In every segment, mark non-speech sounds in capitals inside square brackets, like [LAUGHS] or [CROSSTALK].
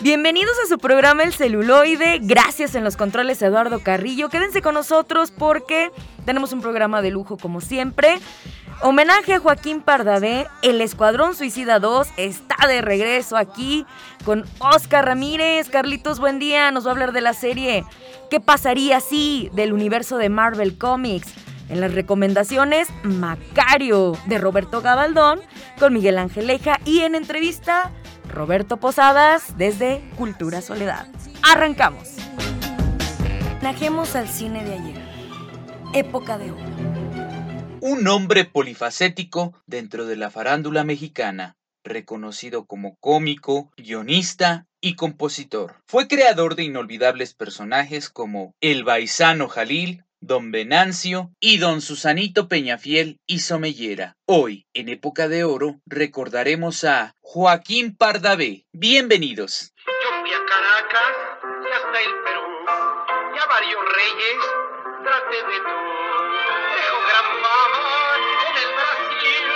Bienvenidos a su programa El Celuloide. Gracias en los controles Eduardo Carrillo. Quédense con nosotros porque tenemos un programa de lujo como siempre. Homenaje a Joaquín Pardavé, el Escuadrón Suicida 2 está de regreso aquí con Oscar Ramírez. Carlitos, buen día, nos va a hablar de la serie ¿Qué pasaría si? del universo de Marvel Comics. En las recomendaciones, Macario de Roberto Gabaldón con Miguel Ángel Leja y en entrevista, Roberto Posadas desde Cultura Soledad. Arrancamos. Najemos al cine de ayer. Época de oro. Un hombre polifacético dentro de la farándula mexicana, reconocido como cómico, guionista y compositor. Fue creador de inolvidables personajes como El Baisano Jalil, Don Venancio y Don Susanito Peñafiel y Somellera. Hoy, en época de oro, recordaremos a Joaquín Pardavé. Bienvenidos. Yo fui a Caracas y hasta el Perú, y a varios reyes traté de tú. Dejo gran fama en el Brasil,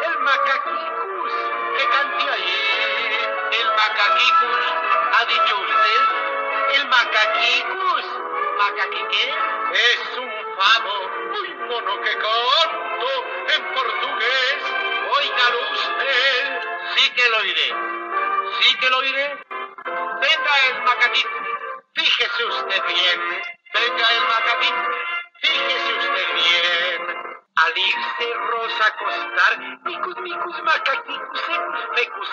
el macaquicus que cante allí. El macaquicus, ¿ha dicho usted? El macaquicus, macaquique. Es un fado muy mono que canto en portugués. Óigalo usted. Sí que lo iré. Sí que lo iré. Venga el macaquito. Fíjese usted bien. Venga el macaquito. Fíjese usted bien. Al irse Rosa a acostar, micus, micus, macaquicus, fecus,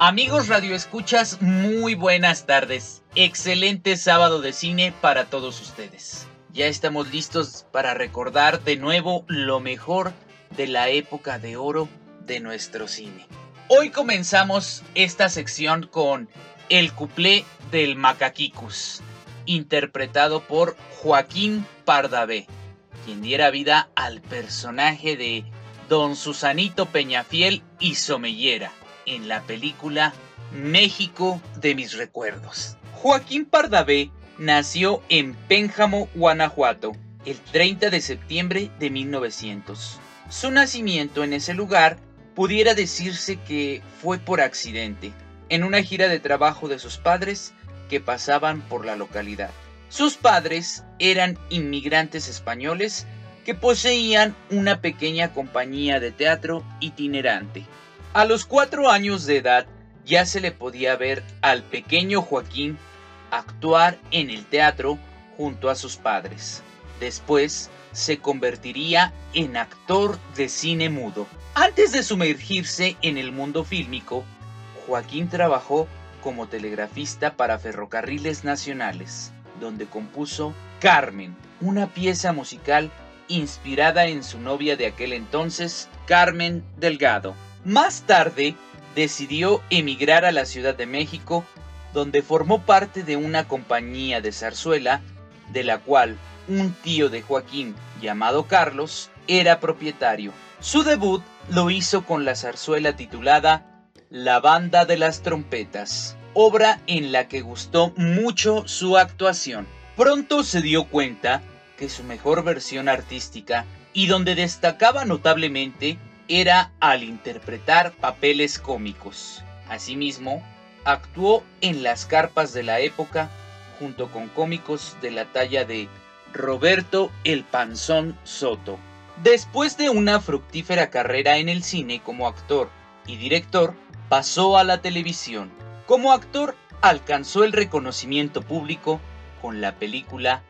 Amigos radioescuchas, muy buenas tardes. Excelente sábado de cine para todos ustedes. Ya estamos listos para recordar de nuevo lo mejor de la época de oro de nuestro cine. Hoy comenzamos esta sección con El cuplé del Macaquicus, interpretado por Joaquín Pardavé, quien diera vida al personaje de Don Susanito Peñafiel y Somellera en la película México de mis recuerdos. Joaquín Pardavé nació en Pénjamo, Guanajuato, el 30 de septiembre de 1900. Su nacimiento en ese lugar pudiera decirse que fue por accidente, en una gira de trabajo de sus padres que pasaban por la localidad. Sus padres eran inmigrantes españoles que poseían una pequeña compañía de teatro itinerante. A los cuatro años de edad ya se le podía ver al pequeño Joaquín actuar en el teatro junto a sus padres. Después se convertiría en actor de cine mudo. Antes de sumergirse en el mundo fílmico, Joaquín trabajó como telegrafista para ferrocarriles nacionales, donde compuso Carmen, una pieza musical inspirada en su novia de aquel entonces, Carmen Delgado. Más tarde, decidió emigrar a la Ciudad de México donde formó parte de una compañía de zarzuela, de la cual un tío de Joaquín, llamado Carlos, era propietario. Su debut lo hizo con la zarzuela titulada La Banda de las Trompetas, obra en la que gustó mucho su actuación. Pronto se dio cuenta que su mejor versión artística y donde destacaba notablemente era al interpretar papeles cómicos. Asimismo, actuó en las carpas de la época junto con cómicos de la talla de Roberto El Panzón Soto. Después de una fructífera carrera en el cine como actor y director, pasó a la televisión. Como actor alcanzó el reconocimiento público con la película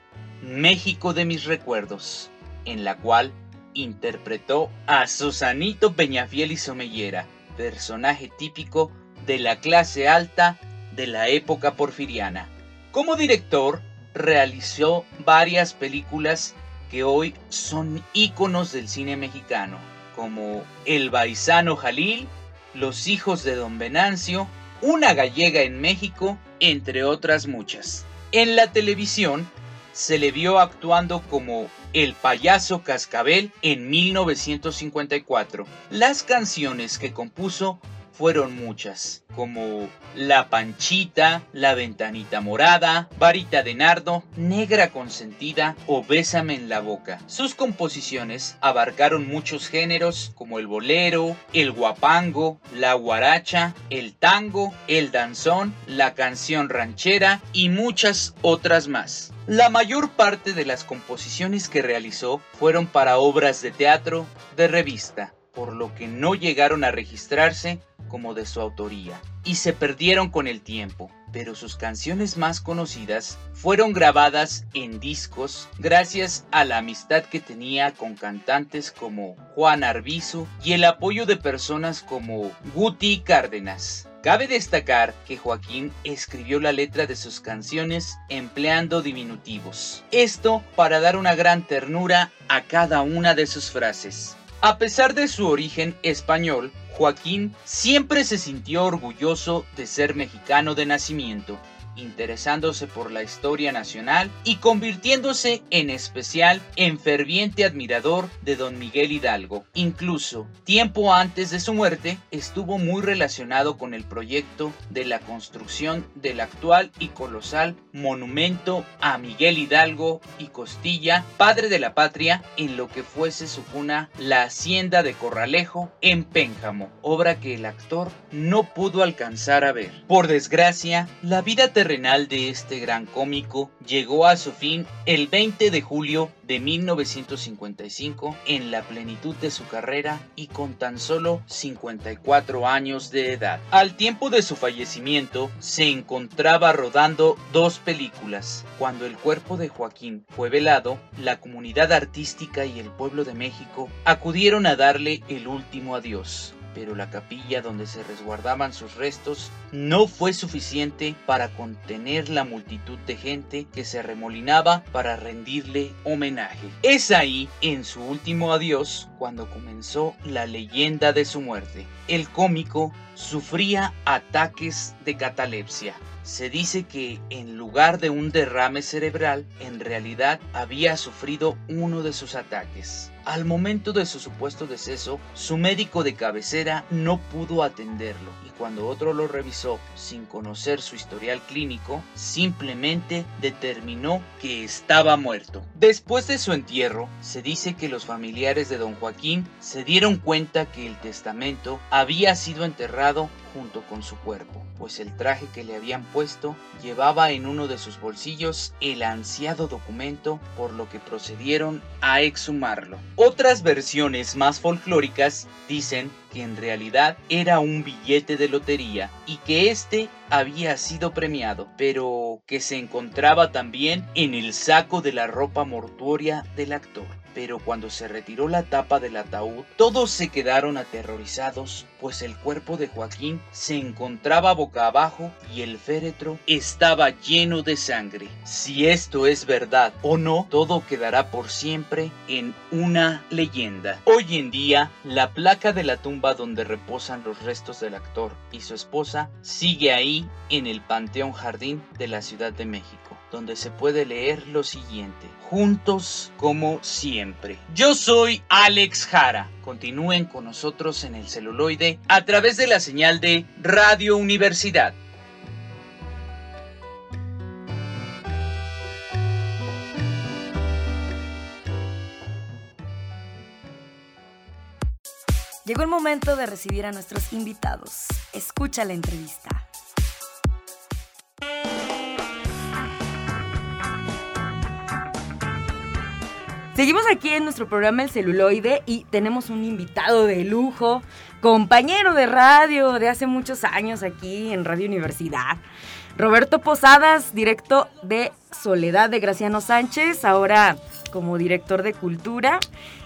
México de mis recuerdos, en la cual interpretó a Susanito Peñafiel y Somellera, personaje típico de la clase alta de la época porfiriana. Como director, realizó varias películas que hoy son íconos del cine mexicano, como El Baisano Jalil, Los hijos de don Venancio, Una gallega en México, entre otras muchas. En la televisión se le vio actuando como el payaso Cascabel en 1954. Las canciones que compuso fueron muchas, como La Panchita, La Ventanita Morada, Varita de Nardo, Negra Consentida o Bésame en la Boca. Sus composiciones abarcaron muchos géneros como el bolero, el guapango, la guaracha, el tango, el danzón, la canción ranchera y muchas otras más. La mayor parte de las composiciones que realizó fueron para obras de teatro, de revista, por lo que no llegaron a registrarse como de su autoría y se perdieron con el tiempo, pero sus canciones más conocidas fueron grabadas en discos gracias a la amistad que tenía con cantantes como Juan Arbizu y el apoyo de personas como Guti Cárdenas. Cabe destacar que Joaquín escribió la letra de sus canciones empleando diminutivos. Esto para dar una gran ternura a cada una de sus frases. A pesar de su origen español, Joaquín siempre se sintió orgulloso de ser mexicano de nacimiento interesándose por la historia nacional y convirtiéndose en especial en ferviente admirador de don Miguel Hidalgo. Incluso, tiempo antes de su muerte, estuvo muy relacionado con el proyecto de la construcción del actual y colosal monumento a Miguel Hidalgo y Costilla, padre de la patria, en lo que fuese su cuna, la hacienda de Corralejo en Pénjamo, obra que el actor no pudo alcanzar a ver. Por desgracia, la vida terrenal de este gran cómico llegó a su fin el 20 de julio de 1955 en la plenitud de su carrera y con tan solo 54 años de edad. Al tiempo de su fallecimiento se encontraba rodando dos películas. Cuando el cuerpo de Joaquín fue velado, la comunidad artística y el pueblo de México acudieron a darle el último adiós pero la capilla donde se resguardaban sus restos no fue suficiente para contener la multitud de gente que se remolinaba para rendirle homenaje. Es ahí, en su último adiós, cuando comenzó la leyenda de su muerte. El cómico sufría ataques de catalepsia. Se dice que en lugar de un derrame cerebral, en realidad había sufrido uno de sus ataques. Al momento de su supuesto deceso, su médico de cabecera no pudo atenderlo y cuando otro lo revisó sin conocer su historial clínico, simplemente determinó que estaba muerto. Después de su entierro, se dice que los familiares de don Joaquín se dieron cuenta que el testamento había sido enterrado junto con su cuerpo, pues el traje que le habían puesto llevaba en uno de sus bolsillos el ansiado documento, por lo que procedieron a exhumarlo. Otras versiones más folclóricas dicen que en realidad era un billete de lotería y que este había sido premiado, pero que se encontraba también en el saco de la ropa mortuoria del actor pero cuando se retiró la tapa del ataúd, todos se quedaron aterrorizados, pues el cuerpo de Joaquín se encontraba boca abajo y el féretro estaba lleno de sangre. Si esto es verdad o no, todo quedará por siempre en una leyenda. Hoy en día, la placa de la tumba donde reposan los restos del actor y su esposa sigue ahí en el Panteón Jardín de la Ciudad de México, donde se puede leer lo siguiente juntos como siempre. Yo soy Alex Jara. Continúen con nosotros en el celuloide a través de la señal de Radio Universidad. Llegó el momento de recibir a nuestros invitados. Escucha la entrevista. Seguimos aquí en nuestro programa El Celuloide y tenemos un invitado de lujo, compañero de radio de hace muchos años aquí en Radio Universidad. Roberto Posadas, directo de Soledad de Graciano Sánchez, ahora como director de cultura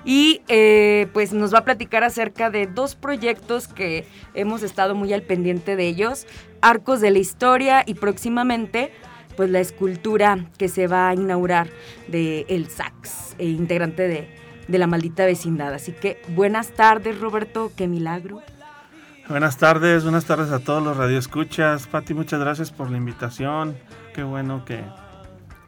y eh, pues nos va a platicar acerca de dos proyectos que hemos estado muy al pendiente de ellos, Arcos de la Historia y próximamente pues la escultura que se va a inaugurar de El Sax, e integrante de, de la maldita vecindad. Así que buenas tardes Roberto, qué milagro. Buenas tardes, buenas tardes a todos los radioescuchas. Pati, muchas gracias por la invitación. Qué bueno que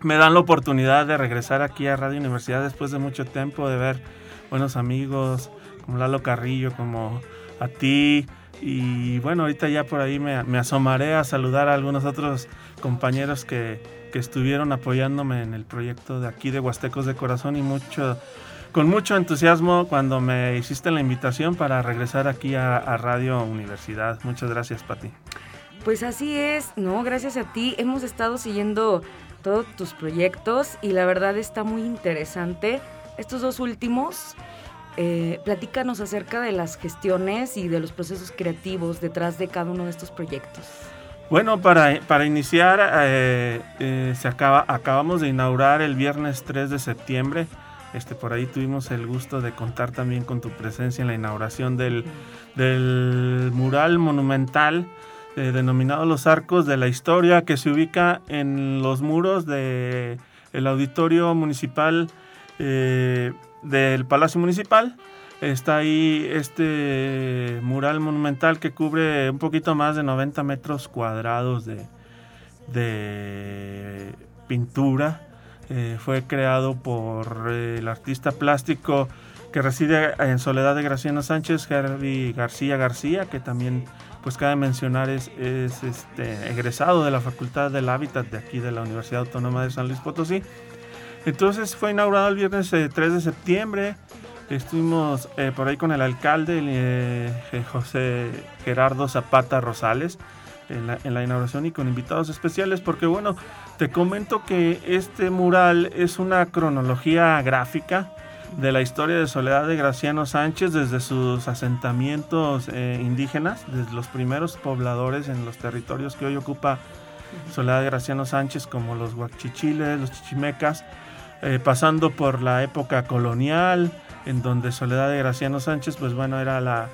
me dan la oportunidad de regresar aquí a Radio Universidad después de mucho tiempo, de ver buenos amigos como Lalo Carrillo, como a ti. Y bueno, ahorita ya por ahí me, asomaré a saludar a algunos otros compañeros que, que estuvieron apoyándome en el proyecto de aquí de Huastecos de Corazón y mucho con mucho entusiasmo cuando me hiciste la invitación para regresar aquí a, Radio Universidad. Muchas gracias, Pati. Pues así es, no, gracias a ti. Hemos estado siguiendo todos tus proyectos y la verdad está muy interesante. Estos dos últimos, eh, platícanos acerca de las gestiones y de los procesos creativos detrás de cada uno de estos proyectos. Bueno, para, para iniciar, eh, eh, se acaba, acabamos de inaugurar el viernes 3 de septiembre este, por ahí tuvimos el gusto de contar también con tu presencia en la inauguración del, mural monumental eh, denominado Los Arcos de la Historia, que se ubica en los muros del auditorio municipal eh, del Palacio Municipal. Está ahí este mural monumental que cubre un poquito más de 90 metros cuadrados de, de pintura eh, fue creado por eh, el artista plástico que reside en Soledad de Graciano Sánchez, Herbie García García, que también, pues cabe mencionar, es, este, egresado de la Facultad del Hábitat de aquí de la Universidad Autónoma de San Luis Potosí. Entonces fue inaugurado el viernes 3 eh, de septiembre. Estuvimos por ahí con el alcalde José Gerardo Zapata Rosales en la, inauguración y con invitados especiales porque bueno, te comento que este mural es una cronología gráfica de la historia de Soledad de Graciano Sánchez desde sus asentamientos eh, indígenas, desde los primeros pobladores en los territorios que hoy ocupa Soledad de Graciano Sánchez, como los huachichiles, los chichimecas, eh, pasando por la época colonial, en donde Soledad de Graciano Sánchez, pues bueno, era la,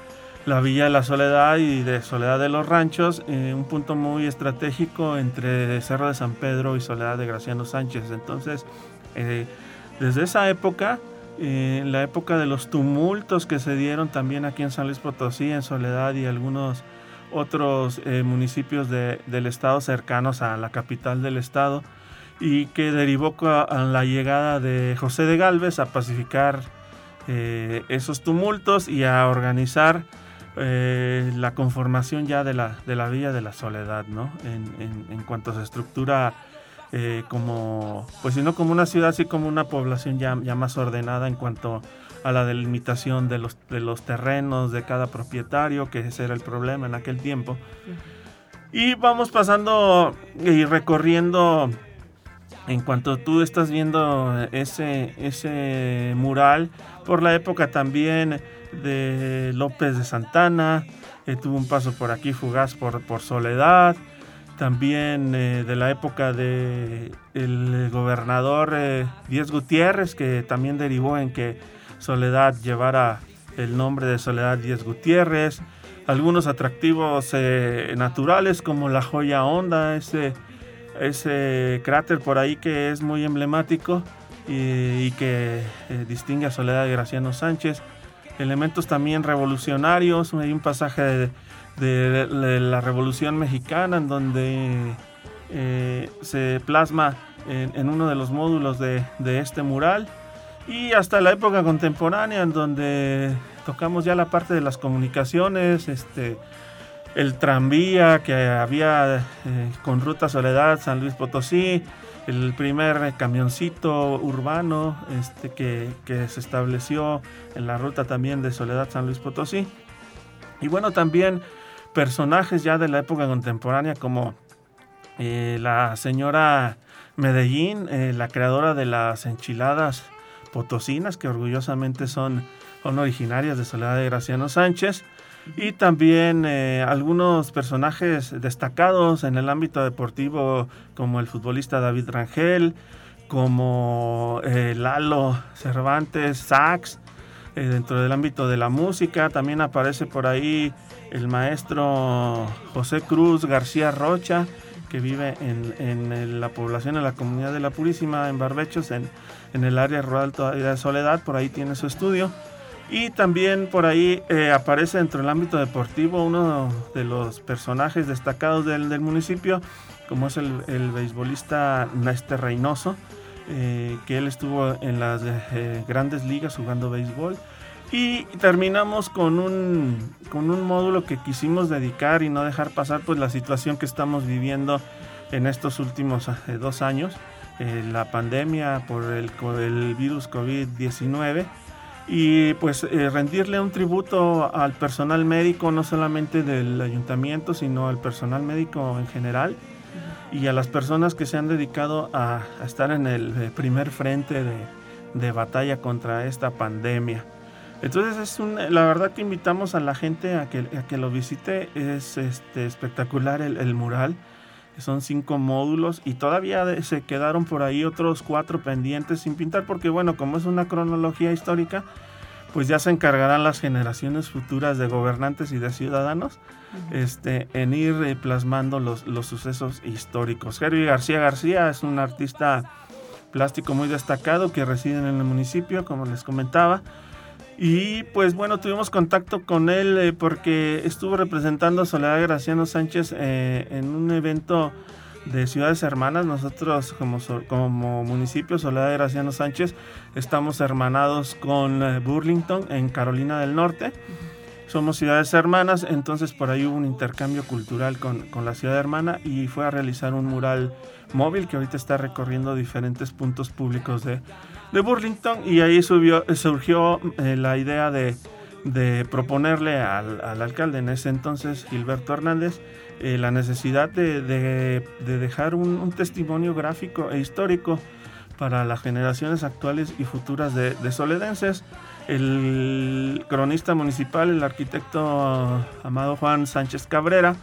la Villa de la Soledad y de Soledad de los Ranchos, eh, un punto muy estratégico entre Cerro de San Pedro y Soledad de Graciano Sánchez. Entonces, eh, desde esa época, eh, la época de los tumultos que se dieron también aquí en San Luis Potosí, en Soledad y algunos otros municipios del estado cercanos a la capital del estado, y que derivó a la llegada de José de Galvez a pacificar esos tumultos y a organizar eh, la conformación ya de la, de la Villa de la Soledad, ¿no? En, en, cuanto a su estructura eh, como, pues no como una ciudad, sí como una población ya, ya más ordenada en cuanto a la delimitación de los, de los terrenos de cada propietario, que ese era el problema en aquel tiempo. Y vamos pasando y recorriendo, en cuanto tú estás viendo ese, ese mural, por la época también de López de Santana, eh, tuvo un paso por aquí fugaz por, por Soledad, también eh, de la época de el gobernador eh, Díez Gutiérrez, que también derivó en que Soledad llevara el nombre de Soledad Díez Gutiérrez, algunos atractivos naturales como la joya honda, ese, ese cráter por ahí que es muy emblemático y, y que distingue a Soledad de Graciano Sánchez elementos también revolucionarios. Hay un pasaje de, la Revolución Mexicana en donde eh, se plasma en, uno de los módulos de, este mural. Y hasta la época contemporánea en donde tocamos ya la parte de las comunicaciones, este, el tranvía que había eh, con Ruta Soledad, San Luis Potosí, el primer camioncito urbano este, que, se estableció en la ruta también de Soledad San Luis Potosí. Y bueno, también personajes ya de la época contemporánea como eh, la señora Medellín, eh, la creadora de las enchiladas potosinas, que orgullosamente son, son originarias de Soledad de Graciano Sánchez y también eh, algunos personajes destacados en el ámbito deportivo como el futbolista David Rangel, como eh, Lalo Cervantes, Sax, eh, dentro del ámbito de la música también aparece por ahí el maestro José Cruz García Rocha, que vive en, la población, en la comunidad de La Purísima, en Barbechos, en, en el área rural de Soledad, por ahí tiene su estudio. Y también por ahí eh, aparece dentro del ámbito deportivo uno de los personajes destacados del, del municipio, como es el, el beisbolista Néstor Reynoso, eh, que él estuvo en las eh, grandes ligas jugando béisbol. Y terminamos con un, con un módulo que quisimos dedicar y no dejar pasar pues la situación que estamos viviendo en estos últimos eh, dos años, la pandemia por el, el virus COVID-19 y pues rendirle un tributo al personal médico, no solamente del ayuntamiento, sino al personal médico en general y a las personas que se han dedicado a, estar en el eh, primer frente de, batalla contra esta pandemia. Entonces es un, la verdad que invitamos a la gente a que, que lo visite, es este, espectacular el, el, mural, son cinco módulos y todavía se quedaron por ahí otros cuatro pendientes sin pintar porque bueno, como es una cronología histórica, pues ya se encargarán las generaciones futuras de gobernantes y de ciudadanos este, en ir eh, plasmando los, los sucesos históricos. Herbie García García es un artista plástico muy destacado que reside en el municipio, como les comentaba. Y pues bueno, tuvimos contacto con él eh, porque estuvo representando a Soledad Graciano Sánchez eh, en un evento de ciudades hermanas. Nosotros como, como municipio Soledad Graciano Sánchez estamos hermanados con eh, Burlington en Carolina del Norte. Somos ciudades hermanas, entonces por ahí hubo un intercambio cultural con, con, la ciudad hermana y fue a realizar un mural móvil que ahorita está recorriendo diferentes puntos públicos de, de Burlington y ahí subió, surgió eh, la idea de, de proponerle al, al, alcalde en ese entonces, Gilberto Hernández, eh, la necesidad de, dejar un, testimonio gráfico e histórico para las generaciones actuales y futuras de, soledenses. El cronista municipal, el arquitecto Amado Juan Sánchez Cabrera,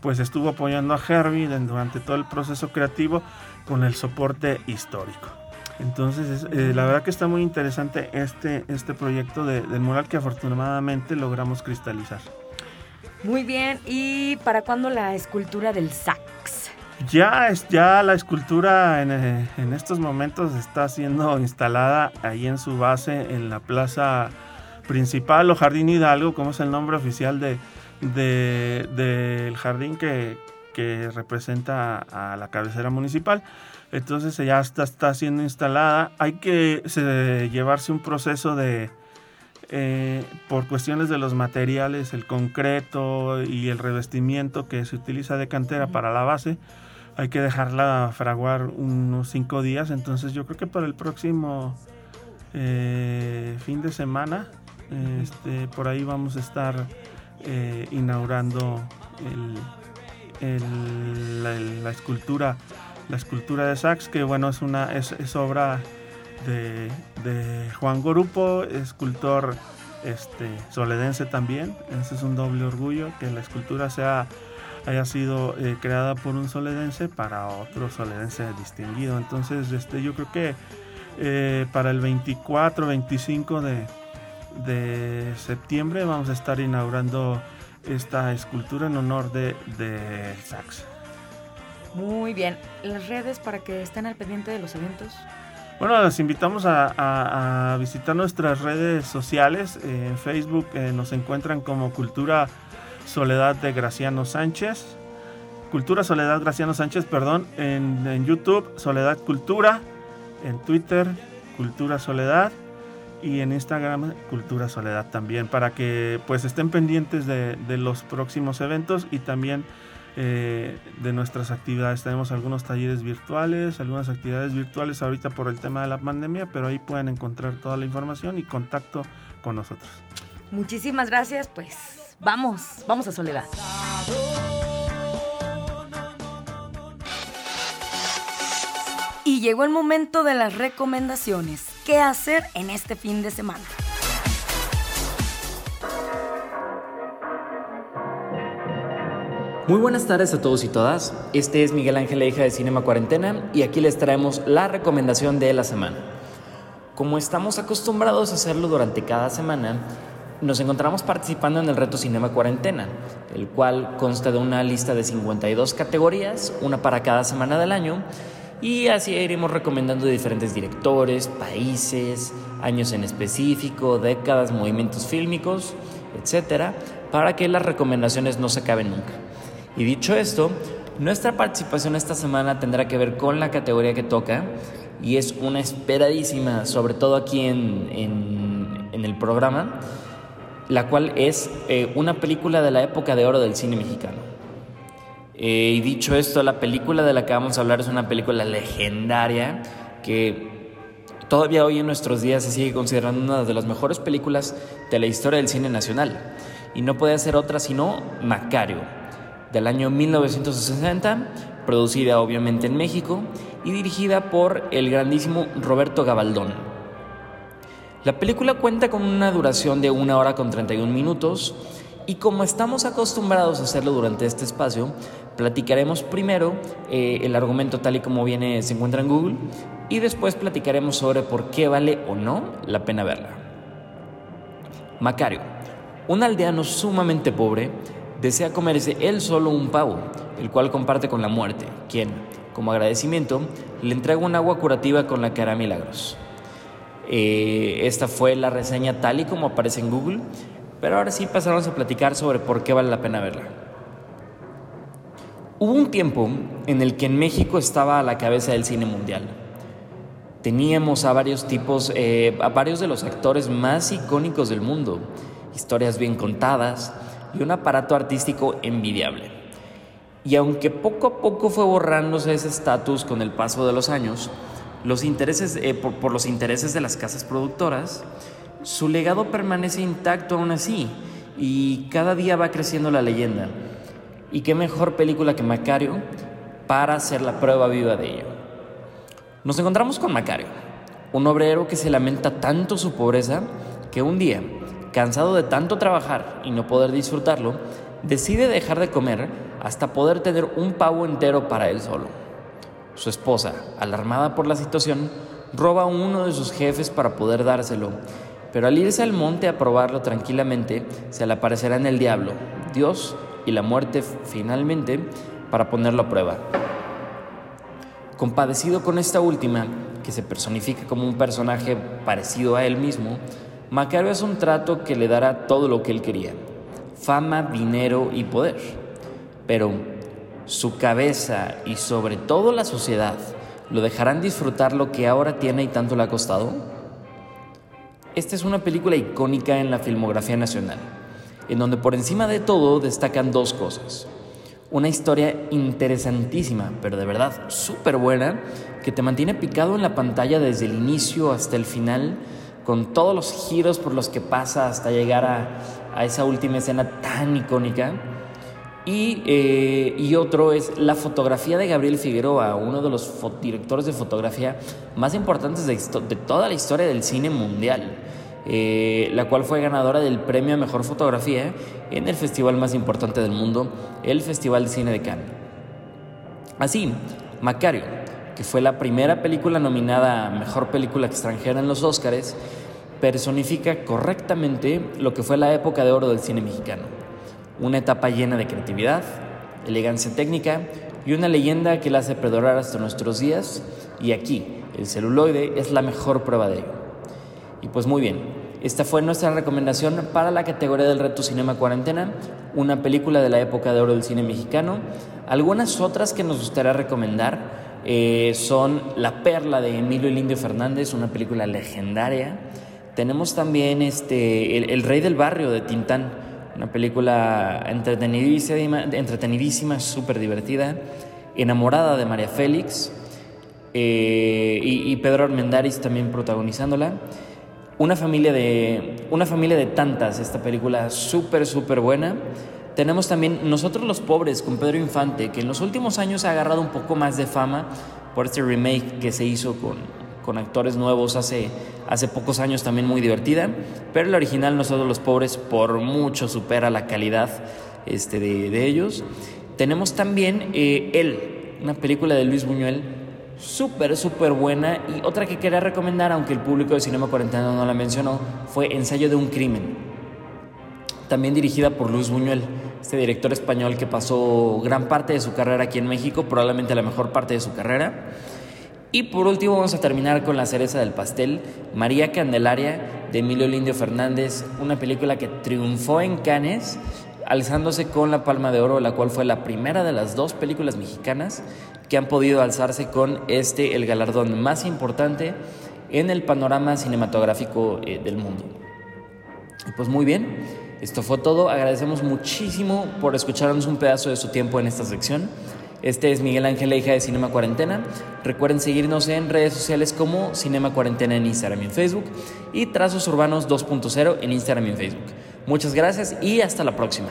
pues estuvo apoyando a Herbie durante todo el proceso creativo con el soporte histórico. Entonces, eh, la verdad que está muy interesante este, este proyecto del mural que afortunadamente logramos cristalizar. Muy bien, ¿y para cuándo la escultura del sax? Ya, es, ya la escultura eh, en, estos momentos está siendo instalada ahí en su base en la plaza principal o Jardín Hidalgo, como es el nombre oficial del de, jardín que, representa a la cabecera municipal. Entonces ya está, está siendo instalada. Hay que llevarse un proceso de, eh, por cuestiones de los materiales, el concreto y el revestimiento que se utiliza de cantera para la base, hay que dejarla fraguar unos cinco días. Entonces yo creo que para el próximo eh, fin de semana, este, por ahí vamos a estar eh, inaugurando la, escultura, la escultura de Sachs, que bueno es una es, obra de, Juan Gorupo, escultor este, soledense también. Ese es un doble orgullo que la escultura sea, haya sido eh, creada por un soledense para otro soledense distinguido. Entonces este, yo creo que eh, para el 24, 25 de, de septiembre vamos a estar inaugurando esta escultura en honor de, de Sachs. Muy bien. Las redes para que estén al pendiente de los eventos. Bueno, les invitamos a, visitar nuestras redes sociales. En Facebook eh, nos encuentran como Cultura Soledad de Graciano Sánchez. Cultura Soledad Graciano Sánchez, perdón. En, YouTube, Soledad Cultura. En Twitter, Cultura Soledad. Y en Instagram, Cultura Soledad también. Para que pues estén pendientes de los próximos eventos y también eh, de nuestras actividades. Tenemos algunos talleres virtuales, algunas actividades virtuales ahorita por el tema de la pandemia, pero ahí pueden encontrar toda la información y contacto con nosotros. Muchísimas gracias, pues vamos, vamos a Soledad. Y llegó el momento de las recomendaciones. ¿Qué hacer en este fin de semana? Muy buenas tardes a todos y todas. Este es Miguel Ángel Hija de Cinema Cuarentena y aquí les traemos la recomendación de la semana. Como estamos acostumbrados a hacerlo durante cada semana, nos encontramos participando en el reto Cinema Cuarentena, el cual consta de una lista de 52 categorías, una para cada semana del año, y así iremos recomendando diferentes directores, países, años en específico, décadas, movimientos fílmicos, etcétera, para que las recomendaciones no se acaben nunca. Y dicho esto, nuestra participación esta semana tendrá que ver con la categoría que toca y es una esperadísima, sobre todo aquí en, en, el programa, la cual es eh, una película de la época de oro del cine mexicano. Eh, y dicho esto, la película de la que vamos a hablar es una película legendaria que todavía hoy en nuestros días se sigue considerando una de las mejores películas de la historia del cine nacional. Y no puede ser otra sino Macario, del año 1960, producida obviamente en México y dirigida por el grandísimo Roberto Gabaldón. La película cuenta con una duración de una hora con 31 minutos y como estamos acostumbrados a hacerlo durante este espacio, platicaremos primero eh, el argumento tal y como viene, se encuentra en Google y después platicaremos sobre por qué vale o no la pena verla. Macario, un aldeano sumamente pobre, desea comerse él solo un pavo, el cual comparte con la muerte, quien, como agradecimiento, le entrega un agua curativa con la que hará milagros. Eh, esta fue la reseña tal y como aparece en Google, pero ahora sí pasamos a platicar sobre por qué vale la pena verla. Hubo un tiempo en el que en México estaba a la cabeza del cine mundial. Teníamos a varios tipos, eh, a varios de los actores más icónicos del mundo, historias bien contadas, y un aparato artístico envidiable. Y aunque poco a poco fue borrándose ese estatus con el paso de los años, los intereses, eh, por, los intereses de las casas productoras, su legado permanece intacto aún así y cada día va creciendo la leyenda. Y qué mejor película que Macario para hacer la prueba viva de ello. Nos encontramos con Macario, un obrero que se lamenta tanto su pobreza que un día cansado de tanto trabajar y no poder disfrutarlo, decide dejar de comer hasta poder tener un pavo entero para él solo. Su esposa, alarmada por la situación, roba a uno de sus jefes para poder dárselo, pero al irse al monte a probarlo tranquilamente, se le aparecerán el diablo, Dios y la muerte finalmente para ponerlo a prueba. Compadecido con esta última, que se personifica como un personaje parecido a él mismo, Macario es un trato que le dará todo lo que él quería, fama, dinero y poder. Pero su cabeza y sobre todo la sociedad lo dejarán disfrutar lo que ahora tiene y tanto le ha costado. Esta es una película icónica en la filmografía nacional, en donde por encima de todo destacan dos cosas. Una historia interesantísima, pero de verdad súper buena, que te mantiene picado en la pantalla desde el inicio hasta el final con todos los giros por los que pasa hasta llegar a, esa última escena tan icónica. Eh, y, otro es la fotografía de Gabriel Figueroa, uno de los directores de fotografía más importantes de, toda la historia del cine mundial, eh, la cual fue ganadora del premio a Mejor Fotografía en el festival más importante del mundo, el Festival de Cine de Cannes. Así, Macario, que fue la primera película nominada a Mejor Película Extranjera en los Óscares, personifica correctamente lo que fue la época de oro del cine mexicano. Una etapa llena de creatividad, elegancia técnica y una leyenda que la hace perdurar hasta nuestros días y aquí el celuloide es la mejor prueba de ello. Y pues muy bien, esta fue nuestra recomendación para la categoría del reto Cinema Cuarentena, una película de la época de oro del cine mexicano. Algunas otras que nos gustaría recomendar eh, son La Perla de Emilio Lindio Fernández, una película legendaria. Tenemos también este, el, Rey del Barrio de Tintán, una película entretenidísima, entretenidísima súper divertida. Enamorada de María Félix eh, y, Pedro Armendáriz también protagonizándola. Una familia de, una familia de tantas, esta película súper, súper buena. Tenemos también Nosotros los Pobres con Pedro Infante, que en los últimos años ha agarrado un poco más de fama por este remake que se hizo con, con actores nuevos hace, hace pocos años, también muy divertida. Pero el original Nosotros los Pobres por mucho supera la calidad este, de, ellos. Tenemos también eh, Él, una película de Luis Buñuel, súper, súper buena. Y otra que quería recomendar, aunque el público de Cinema Cuarentena no la mencionó, fue Ensayo de un Crimen, también dirigida por Luis Buñuel este director español que pasó gran parte de su carrera aquí en México, probablemente la mejor parte de su carrera. Y por último vamos a terminar con la cereza del pastel, María Candelaria de Emilio Lindio Fernández, una película que triunfó en Cannes, alzándose con la Palma de Oro, la cual fue la primera de las dos películas mexicanas que han podido alzarse con este, el galardón más importante en el panorama cinematográfico eh, del mundo. Pues muy bien, esto fue todo. Agradecemos muchísimo por escucharnos un pedazo de su tiempo en esta sección. Este es Miguel Ángel hija de Cinema Cuarentena. Recuerden seguirnos en redes sociales como Cinema Cuarentena en Instagram y en Facebook y Trazos Urbanos 2.0 en Instagram y en Facebook. Muchas gracias y hasta la próxima.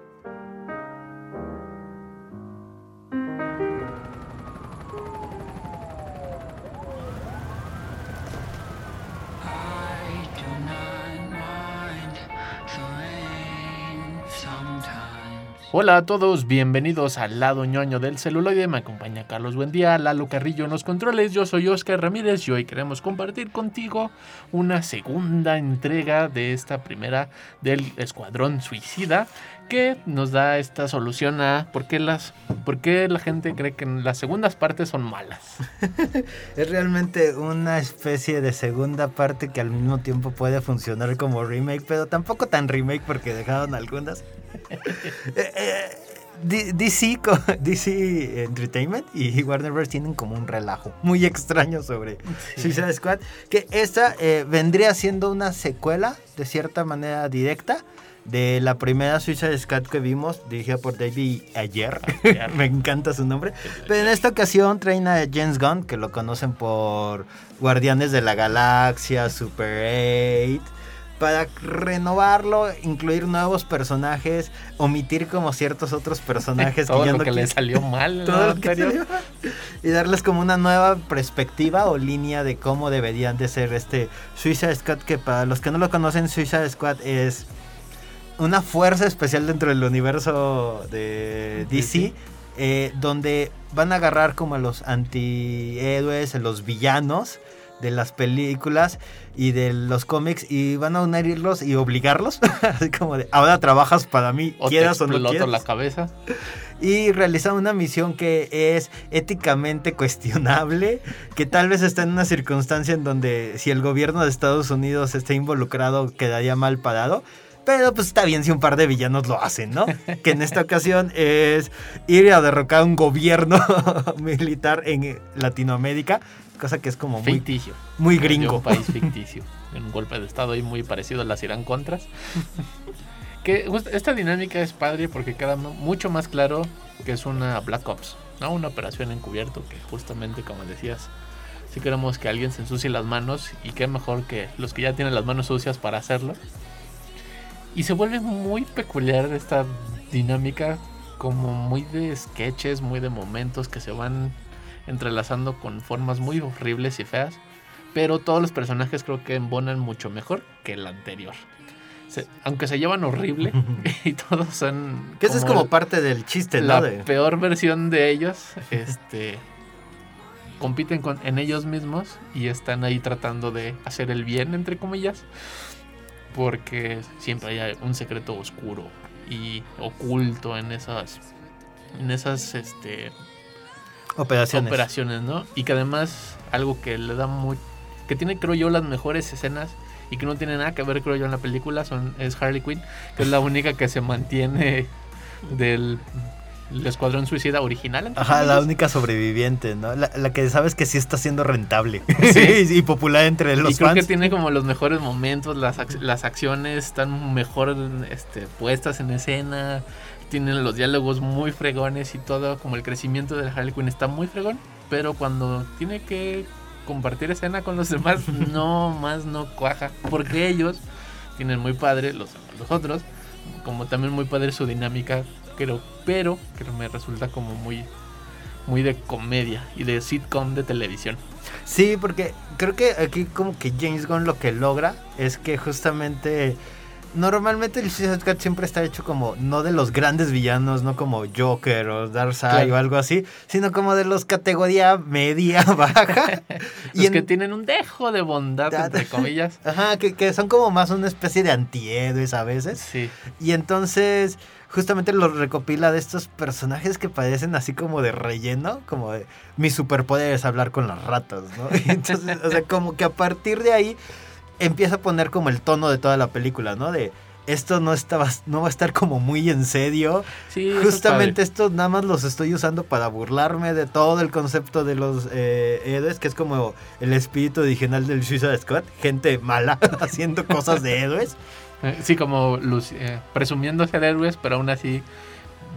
Hola a todos, bienvenidos al lado ñoño del celuloide. Me acompaña Carlos Buendía, Lalo Carrillo en los controles. Yo soy Oscar Ramírez y hoy queremos compartir contigo una segunda entrega de esta primera del Escuadrón Suicida que nos da esta solución a por qué, las, por qué la gente cree que las segundas partes son malas. [LAUGHS] es realmente una especie de segunda parte que al mismo tiempo puede funcionar como remake, pero tampoco tan remake porque dejaron algunas. [LAUGHS] Eh, eh, DC, [LAUGHS] DC Entertainment y Warner Bros. tienen como un relajo muy extraño sobre Suicide Squad. Que esta eh, vendría siendo una secuela, de cierta manera directa, de la primera Suicide Squad que vimos, dirigida por David Ayer. [LAUGHS] Me encanta su nombre. Pero en esta ocasión traen a James Gunn, que lo conocen por Guardianes de la Galaxia, Super 8 para renovarlo, incluir nuevos personajes, omitir como ciertos otros personajes todo que [LAUGHS] lo que le salió mal, todo y darles como una nueva perspectiva o línea de cómo deberían de ser este Suicide Squad que para los que no lo conocen Suicide Squad es una fuerza especial dentro del universo de DC. Eh, donde van a agarrar como a los antihéroes, a los villanos, de las películas y de los cómics y van a unirlos y obligarlos, [LAUGHS] así como de, ahora trabajas para mí, quieras o no quieras. la cabeza. Y realizar una misión que es éticamente [LAUGHS] cuestionable, que tal vez está en una circunstancia en donde si el gobierno de Estados Unidos está involucrado quedaría mal parado. Pero pues está bien si un par de villanos lo hacen, ¿no? que en esta ocasión es ir a derrocar un gobierno [LAUGHS] militar en Latinoamérica cosa que es como muy, ficticio. Muy gringo. un país [LAUGHS] ficticio. en un golpe de estado ahí muy parecido a las Irán Contras. [LAUGHS] que esta dinámica es padre porque queda mucho más claro que es una Black Ops, ¿no? Una operación encubierto que justamente como decías, si queremos que alguien se ensucie las manos y qué mejor que los que ya tienen las manos sucias para hacerlo. Y se vuelve muy peculiar esta dinámica como muy de sketches, muy de momentos que se van entrelazando con formas muy horribles y feas. Pero todos los personajes creo que embonan mucho mejor que el anterior. aunque se llevan horrible [LAUGHS] y todos son... Que eso es como parte del chiste, La peor versión de ellos, este... compiten con, en ellos mismos y están ahí tratando de hacer el bien, entre comillas. Porque siempre hay un secreto oscuro y oculto en esas... En esas, este operaciones. operaciones, ¿no? Y que además algo que le da muy que tiene creo yo las mejores escenas y que no tiene nada que ver creo yo en la película son es Harley Quinn, que es la única que se mantiene del Escuadrón Suicida original. Ajá, la única sobreviviente, ¿no? La, que sabes que sí está siendo rentable [LAUGHS] sí. [LAUGHS] y popular entre los y creo que tiene como los mejores momentos, las, las acciones están mejor este, puestas en escena, tienen los diálogos muy fregones y todo, como el crecimiento de Harley Quinn está muy fregón, pero cuando tiene que compartir escena con los demás, [LAUGHS] no más no cuaja, porque ellos tienen muy padre, los, los otros, como también muy padre su dinámica, creo, pero que me resulta como muy muy de comedia y de sitcom de televisión. Sí, porque creo que aquí como que James Gunn lo que logra es que justamente normalmente el Suicide Squad siempre está hecho como no de los grandes villanos, no como Joker o Darkseid Claro. o algo así, sino como de los categoría media [LAUGHS] baja. Los en- que tienen un dejo de bondad, entre [LAUGHS] comillas. Ajá, que, que son como más una especie de antihéroes a veces. Sí. Y entonces justamente los recopila de estos personajes que parecen así como de relleno, como de mi superpoder es hablar con las ratas, ¿no? [LAUGHS] Y entonces, o sea, como que a partir de ahí empieza a poner como el tono de toda la película, ¿no? De esto no estaba, no va a estar como muy en serio. Sí, es Justamente padre. esto nada más los estoy usando para burlarme de todo el concepto de los eh, héroes, que es como el espíritu original del Suicide Squad, gente mala [LAUGHS] haciendo cosas de [LAUGHS] héroes. Eh, Sí, como eh, presumiendo ser héroes, pero aún así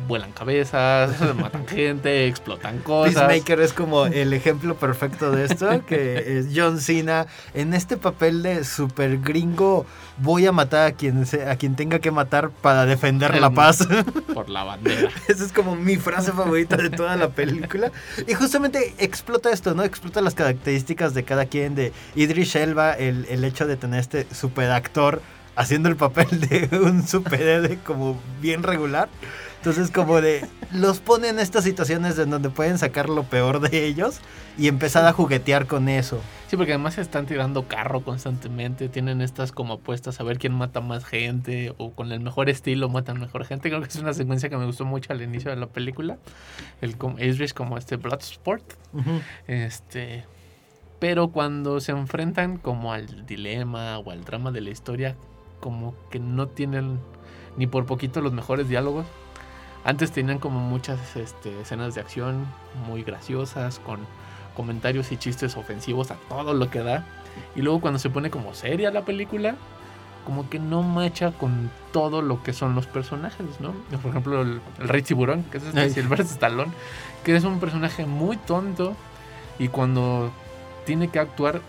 vuelan cabezas, [LAUGHS] matan gente, explotan cosas. Peacemaker es como el ejemplo perfecto de esto, que es John Cena en este papel de super gringo, voy a matar a quien, se- a quien tenga que matar para defender la paz. [LAUGHS] Por la bandera. [LAUGHS] Esa es como mi frase favorita de toda la película. Y justamente explota esto, ¿no? Explota las características de cada quien, de Idris Elba, el, el hecho de tener este super actor haciendo el papel de un superhéroe como bien regular. Entonces como de los pone en estas situaciones en donde pueden sacar lo peor de ellos y empezar a juguetear con eso. Sí, porque además se están tirando carro constantemente. Tienen estas como apuestas a ver quién mata más gente. O con el mejor estilo matan mejor gente. Creo que es una secuencia que me gustó mucho al inicio de la película. El Idris como este Bloodsport. Este. Pero cuando se enfrentan como al dilema o al drama de la historia, como que no tienen ni por poquito los mejores diálogos. Antes tenían como muchas este, escenas de acción muy graciosas, con comentarios y chistes ofensivos a todo lo que da. Y luego cuando se pone como seria la película, como que no macha con todo lo que son los personajes, ¿no? Por ejemplo, el, el Rey Tiburón, que es este. Sylvester Stallone, que es un personaje muy tonto y cuando tiene que actuar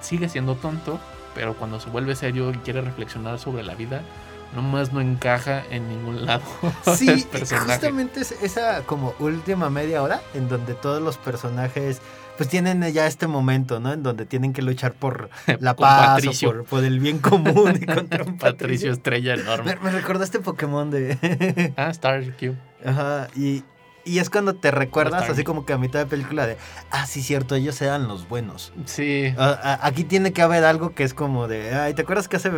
sigue siendo tonto, pero cuando se vuelve serio y quiere reflexionar sobre la vida, nomás no encaja en ningún lado. [LAUGHS] Sí, [LAUGHS] justamente es esa como última media hora en donde todos los personajes pues tienen ya este momento, ¿no? En donde tienen que luchar por [LAUGHS] la paz o por, por el bien común y contra un Patricio Patricio. Estrella enorme. Me, me recordaste Pokémon de... Ah, Star Q. Ajá, y, y es cuando te recuerdas así como que a mitad de película de, ah, sí, cierto, ellos eran los buenos. Sí. Aquí tiene que haber algo que es como de, ay, ¿te acuerdas que hace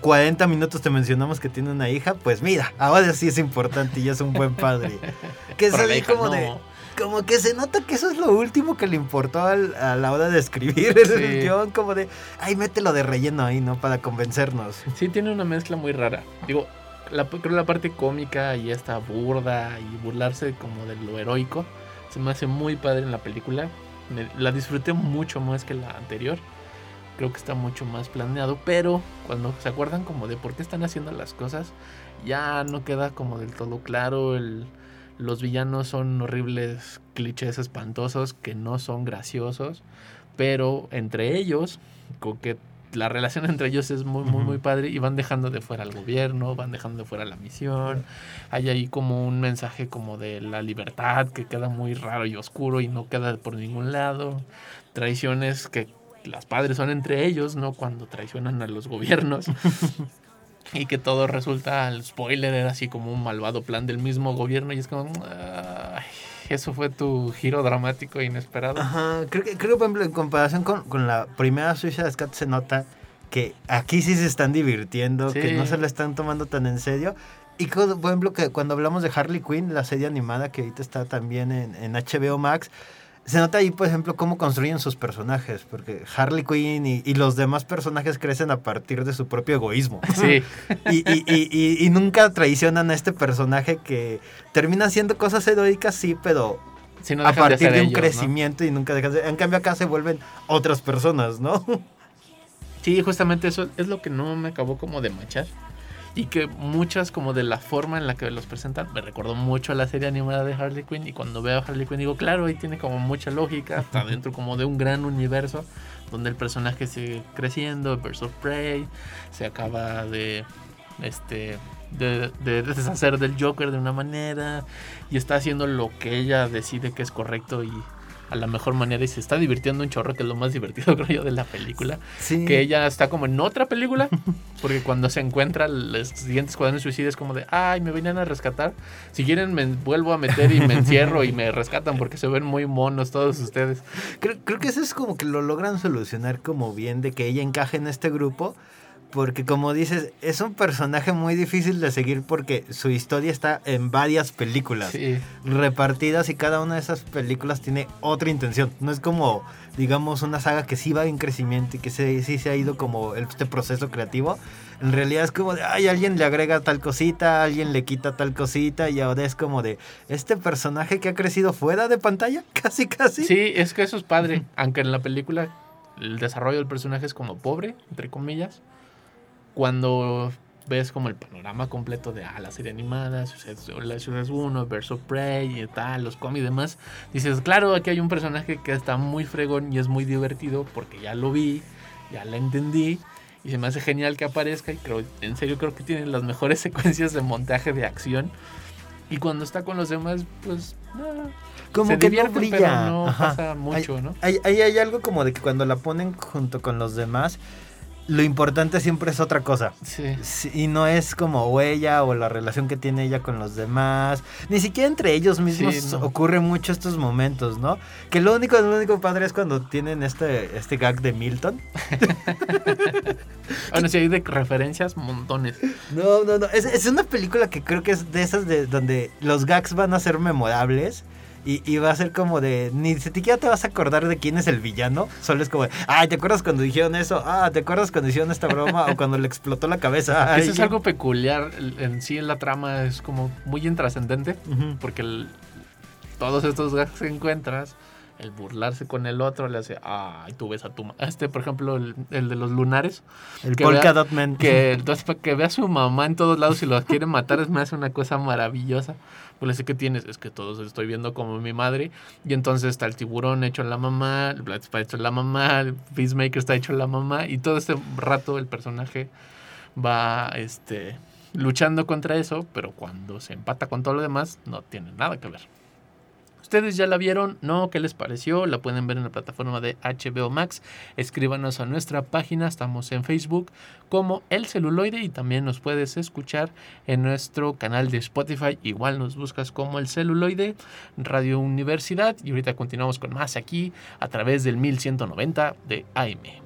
40 minutos te mencionamos que tiene una hija? Pues mira, ahora sí es importante y es un buen padre. [LAUGHS] Que así hija como no. de, como que se nota que eso es lo último que le importó al- a la hora de escribir el Sí. guion, como de, ay, mételo de relleno ahí, ¿no? Para convencernos. Sí, tiene una mezcla muy rara. Digo, la, creo la parte cómica y esta burda y burlarse como de lo heroico se me hace muy padre en la película. Me- la disfruté mucho más que la anterior. Creo que está mucho más planeado, pero cuando se acuerdan como de por qué están haciendo las cosas, ya no queda como del todo claro. El, los villanos son horribles clichés espantosos que no son graciosos, pero entre ellos, con que la relación entre ellos es muy, muy, muy padre y van dejando de fuera al gobierno, van dejando de fuera la misión. Hay ahí como un mensaje como de la libertad que queda muy raro y oscuro y no queda por ningún lado. Traiciones que las padres son entre ellos, ¿no? Cuando traicionan a los gobiernos. [LAUGHS] y que todo resulta, el spoiler era así como un malvado plan del mismo gobierno y es como... ay, eso fue tu giro dramático e inesperado. Ajá, creo que, creo que por ejemplo, en comparación con, con la primera Suicide Squad se nota que aquí sí se están divirtiendo, que no se lo están tomando tan en serio. Y por ejemplo, que cuando hablamos de Harley Quinn, la serie animada que ahorita está también en, en HBO Max, se nota ahí, por ejemplo, cómo construyen sus personajes, porque Harley Quinn y, y los demás personajes crecen a partir de su propio egoísmo. [LAUGHS] Sí, Y, y- y- y- y nunca traicionan a este personaje que termina haciendo cosas heroicas, sí, pero sí, no a dejan de partir de, un ellos, ¿no? crecimiento y nunca dejas de... En cambio acá se vuelven otras personas, ¿no? [LAUGHS] Sí, justamente eso es lo que no me acabó como de machar. Y que muchas como de la forma en la que los presentan me recordó mucho a la serie animada de Harley Quinn. Y cuando veo a Harley Quinn digo, claro, ahí tiene como mucha lógica. Está dentro como de un gran universo donde el personaje sigue creciendo, Birds of Prey, se acaba de este de, de deshacer del Joker de una manera y está haciendo lo que ella decide que es correcto y a la mejor manera y se está divirtiendo un chorro, que es lo más divertido [LAUGHS] creo yo de la película. Sí. Que ella está como en otra película, porque cuando se encuentra los siguientes cuadernos suicidas es como de, ay, me venían a rescatar. Si quieren me vuelvo a meter y me encierro y me rescatan porque se ven muy monos todos ustedes. Creo, creo que eso es como que lo logran solucionar como bien de que ella encaje en este grupo. Porque como dices, es un personaje muy difícil de seguir porque su historia está en varias películas Sí. repartidas y cada una de esas películas tiene otra intención. No es como, digamos, una saga que sí va en crecimiento y que se- sí se ha ido como este proceso creativo. En realidad es como de, ay, alguien le agrega tal cosita, alguien le quita tal cosita y ahora es como de, este personaje que ha crecido fuera de pantalla, [LAUGHS] casi, casi. Sí, es que eso es padre. Aunque en la película el desarrollo del personaje es como pobre, entre comillas. Cuando ves como el panorama completo de ah, la serie animada, la Ciudad 1, Birds of Prey y tal, los cómics y demás, dices, claro, aquí hay un personaje que está muy fregón y es muy divertido porque ya lo vi, ya la entendí. Y se me hace genial que aparezca y creo, en serio creo que tiene las mejores [LAUGHS] secuencias de montaje de acción. Y cuando está con los demás, pues... ah, como se que divierten, no brilla. pero no Ajá. pasa mucho, hay, ¿no? Hay, hay, hay algo como de que cuando la ponen junto con los demás, lo importante siempre es otra cosa. Sí. Sí, y no es como ella o la relación que tiene ella con los demás. Ni siquiera entre ellos mismos Sí, no. ocurren mucho estos momentos, ¿no? Que lo único, lo único padre es cuando tienen este, este gag de Milton. [LAUGHS] Bueno, sí hay de referencias montones. No, no, no. Es, es una película que creo que es de esas de donde los gags van a ser memorables. Y, y va a ser como de. Ni siquiera te vas a acordar de quién es el villano. Solo es como de. Ay, ¿te acuerdas cuando dijeron eso? Ah, ¿te acuerdas cuando hicieron esta broma? o cuando le explotó la cabeza. [LAUGHS] Eso es algo peculiar. En sí, en la trama es como muy intrascendente. Porque el- todos estos gags que encuentras, el burlarse con el otro, le hace. Ay, tú ves a tu. ma-". Este, por ejemplo, el, el de los lunares. El que Polka Dot Man. Que, entonces, que vea a su mamá en todos lados y lo quiere matar, es [LAUGHS] me hace una cosa maravillosa. Pues le que tienes, es que todos estoy viendo como mi madre. Y entonces está el tiburón hecho en la mamá, el Black Spider hecho la mamá, el Peacemaker está hecho en la mamá. Y todo este rato el personaje va este, luchando contra eso, pero cuando se empata con todo lo demás, no tiene nada que ver. ¿Ustedes ya la vieron? ¿No? ¿Qué les pareció? La pueden ver en la plataforma de HBO Max. Escríbanos a nuestra página, estamos en Facebook como El Celuloide y también nos puedes escuchar en nuestro canal de Spotify. Igual nos buscas como El Celuloide, Radio Universidad y ahorita continuamos con más aquí a través del 1190 de AM.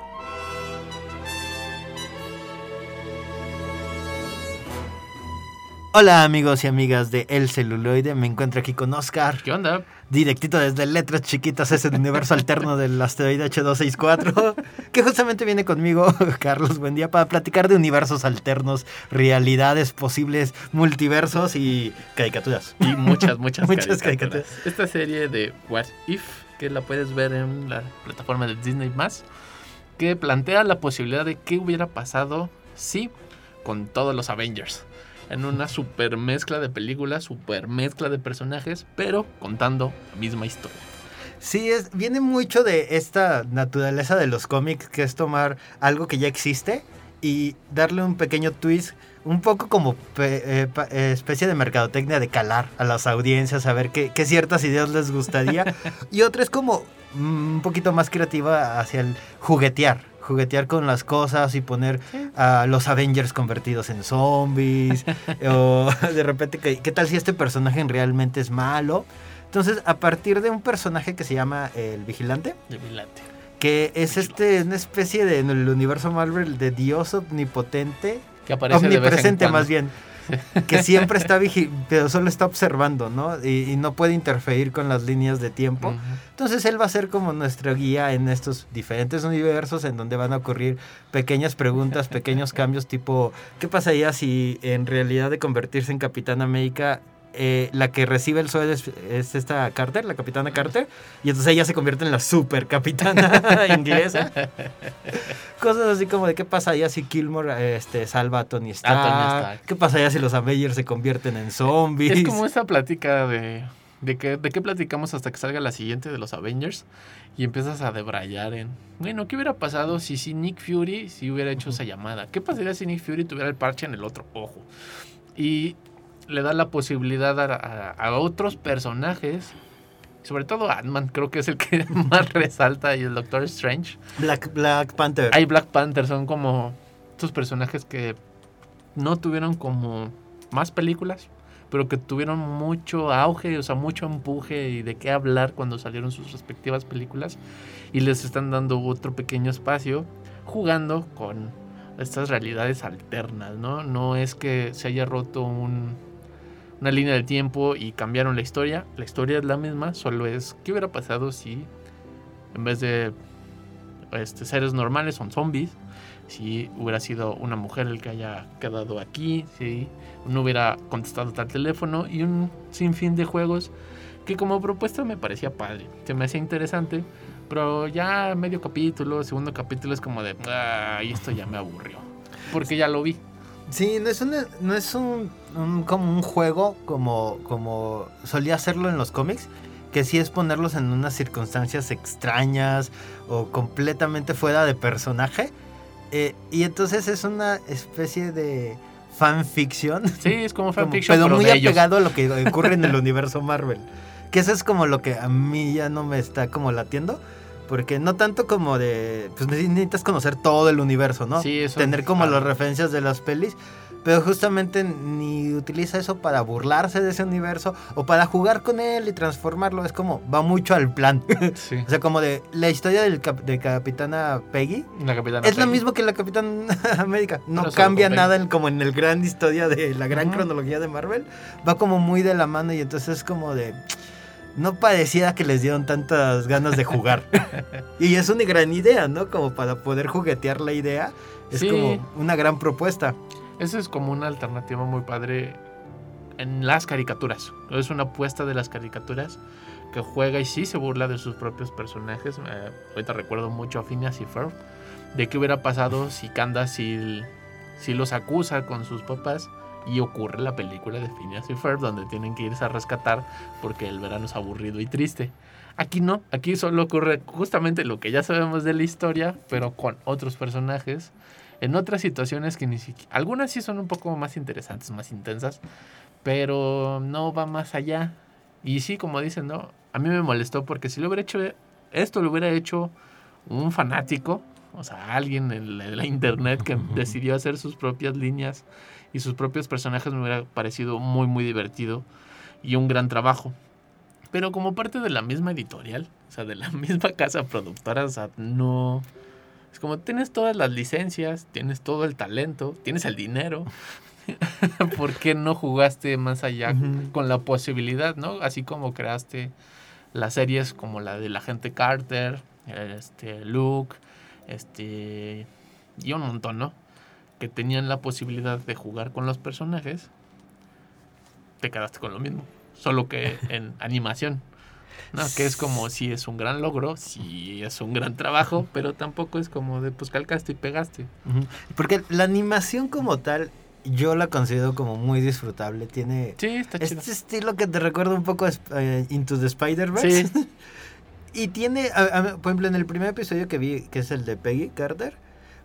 Hola amigos y amigas de El Celuloide, me encuentro aquí con Oscar, ¿Qué onda? directito desde Letras Chiquitas, es el universo alterno del asteroide H264, que justamente viene conmigo, [LAUGHS] Carlos, buen día, para platicar de universos alternos, realidades posibles, multiversos y caricaturas. Y muchas, muchas, [LAUGHS] Muchas caricaturas. Esta serie de What If, que la puedes ver en la plataforma de Disney que plantea la posibilidad de qué hubiera pasado si con todos los Avengers. En una super mezcla de películas, super mezcla de personajes, pero contando la misma historia. Sí, es, viene mucho de esta naturaleza de los cómics, que es tomar algo que ya existe y darle un pequeño twist, un poco como pe- eh, pa- eh, especie de mercadotecnia de calar a las audiencias, a ver qué, qué ciertas ideas les gustaría. [LAUGHS] y otra es como mm, un poquito más creativa hacia el juguetear. Juguetear con las cosas y poner a los Avengers convertidos en zombies. [LAUGHS] o de repente, ¿qué, ¿qué tal si este personaje realmente es malo? Entonces, a partir de un personaje que se llama el Vigilante, que es este una especie de en el universo Marvel de Dios omnipotente, Que aparece de vez en omnipresente más bien, que siempre está vigi pero solo está observando, ¿no? Y, y no puede interferir con las líneas de tiempo. Entonces él va a ser como nuestra guía en estos diferentes universos en donde van a ocurrir pequeñas preguntas, pequeños [LAUGHS] cambios tipo, ¿qué pasaría si en realidad de convertirse en Capitán América eh, la que recibe el sueldo es, es esta Carter, la capitana Carter, y entonces ella se convierte en la super capitana [LAUGHS] inglesa. Cosas así como de qué pasaría si Kilmore este, salva a Tony Stark, A Tony Stark. qué pasaría si los Avengers se convierten en zombies. Es como esta plática de, de, que, de qué platicamos hasta que salga la siguiente de los Avengers y empiezas a debrayar en, bueno, ¿qué hubiera pasado si, si Nick Fury si hubiera hecho esa llamada? ¿Qué pasaría si Nick Fury tuviera el parche en el otro ojo? Y le da la posibilidad a, a- a otros personajes, sobre todo Ant-Man, creo que es el que [LAUGHS] más resalta y el Doctor Strange. Black, Black Panther. Hay Black Panther, son como estos personajes que no tuvieron como más películas, pero que tuvieron mucho auge, o sea, mucho empuje y de qué hablar cuando salieron sus respectivas películas. Y les están dando otro pequeño espacio jugando con estas realidades alternas, ¿no? No es que se haya roto un- una línea del tiempo y cambiaron la historia. La historia es la misma, solo es qué hubiera pasado si en vez de este, seres normales son zombies. Si hubiera sido una mujer el que haya quedado aquí, si no hubiera contestado tal teléfono y un sinfín de juegos que como propuesta me parecía padre, se me hacía interesante, pero ya medio capítulo, segundo capítulo es como de, ay, esto ya me aburrió, porque ya lo vi. Sí, no es, una- no es un, un- como un juego como, como solía hacerlo en los cómics, que sí es ponerlos en unas circunstancias extrañas o completamente fuera de personaje. Eh, y entonces es una especie de fanfiction. Sí, es como [LAUGHS] como- fanfiction, pero pero, muy de ellos. apegado a lo que ocurre en el [LAUGHS] universo Marvel. Que eso es como lo que a mí ya no me está como latiendo. Porque no tanto como de. Pues necesitas conocer todo el universo, ¿no? Sí, eso Tener como las referencias de las pelis. Pero justamente ni utiliza eso para burlarse de ese universo o para jugar con él y transformarlo. Es como, va mucho al plan. [LAUGHS] Sí, o sea, como de la historia del cap- de Capitana Peggy. la capitana Es lo Peggy. mismo que la Capitana [LAUGHS] América. No Pero cambia nada en, como en el gran historia de la gran Ujú. cronología de Marvel. Va como muy de la mano y entonces es como de... No pareciera que les dieron tantas ganas de jugar. [LAUGHS] y es una gran idea, ¿no? Como para poder juguetear la idea. Es Sí. como una gran propuesta. Eso es como una alternativa muy padre en las caricaturas. Es una apuesta de las caricaturas que juega y sí se burla de sus propios personajes. Eh, ahorita recuerdo mucho a Phineas y Ferb. De qué hubiera pasado si Candace sí, sí los acusa con sus papás. Y ocurre la película de Phineas y Ferb donde tienen que irse a rescatar porque el verano es aburrido y triste. Aquí no, aquí solo ocurre justamente lo que ya sabemos de la historia, pero con otros personajes en otras situaciones que ni siquiera... Algunas sí son un poco más interesantes, más intensas, pero no va más allá. Y sí, como dicen, ¿no? A mí me molestó porque si lo hubiera hecho... Esto lo hubiera hecho un fanático, o sea, alguien en la, en la internet que decidió hacer sus propias líneas y sus propios personajes me hubiera parecido muy, muy divertido y un gran trabajo. Pero como parte de la misma editorial, o sea, de la [LAUGHS] misma casa productora, o sea, no... Es como tienes todas las licencias, tienes todo el talento, tienes el dinero. [LAUGHS] ¿Por qué no jugaste más allá con la posibilidad, no? Así como creaste las series como la del agente Carter, este Luke, este y un montón, ¿no? Que tenían la posibilidad de jugar con los personajes. Te quedaste con lo mismo, solo que [LAUGHS] en animación. No, que es como si es un gran logro, si es un gran trabajo, pero tampoco es como de pues calcaste y pegaste. Porque la animación como tal, yo la considero como muy disfrutable. Tiene Sí, está chido. este estilo que te recuerda un poco a eh, Into the Spider-Verse. Sí. [LAUGHS] Y tiene, a- a- por ejemplo, en el primer episodio que vi, que es el de Peggy Carter,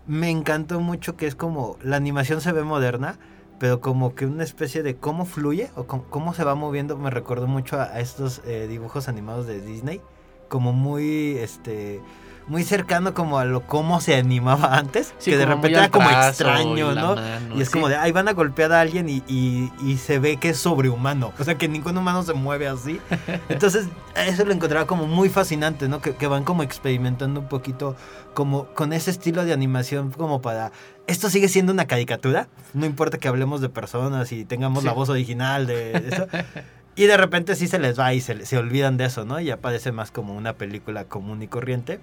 me encantó mucho que es como la animación se ve moderna, pero como que una especie de cómo fluye o cómo, cómo se va moviendo, me recordó mucho a, estos eh, dibujos animados de Disney, como muy, este, muy cercano como a lo cómo se animaba antes, Sí, que de repente era como extraño, y ¿no? mano, Y es sí. como de, ahí van a golpear a alguien y, y- y se ve que es sobrehumano. O sea, que ningún humano se mueve así. [LAUGHS] Entonces, eso lo encontraba como muy fascinante, ¿no? Que, que van como experimentando un poquito como con ese estilo de animación como para... Esto sigue siendo una caricatura. No importa que hablemos de personas y tengamos Sí. la voz original de [LAUGHS] eso. Y de repente sí se les va y se, se olvidan de eso, ¿no? Y aparece más como una película común y corriente.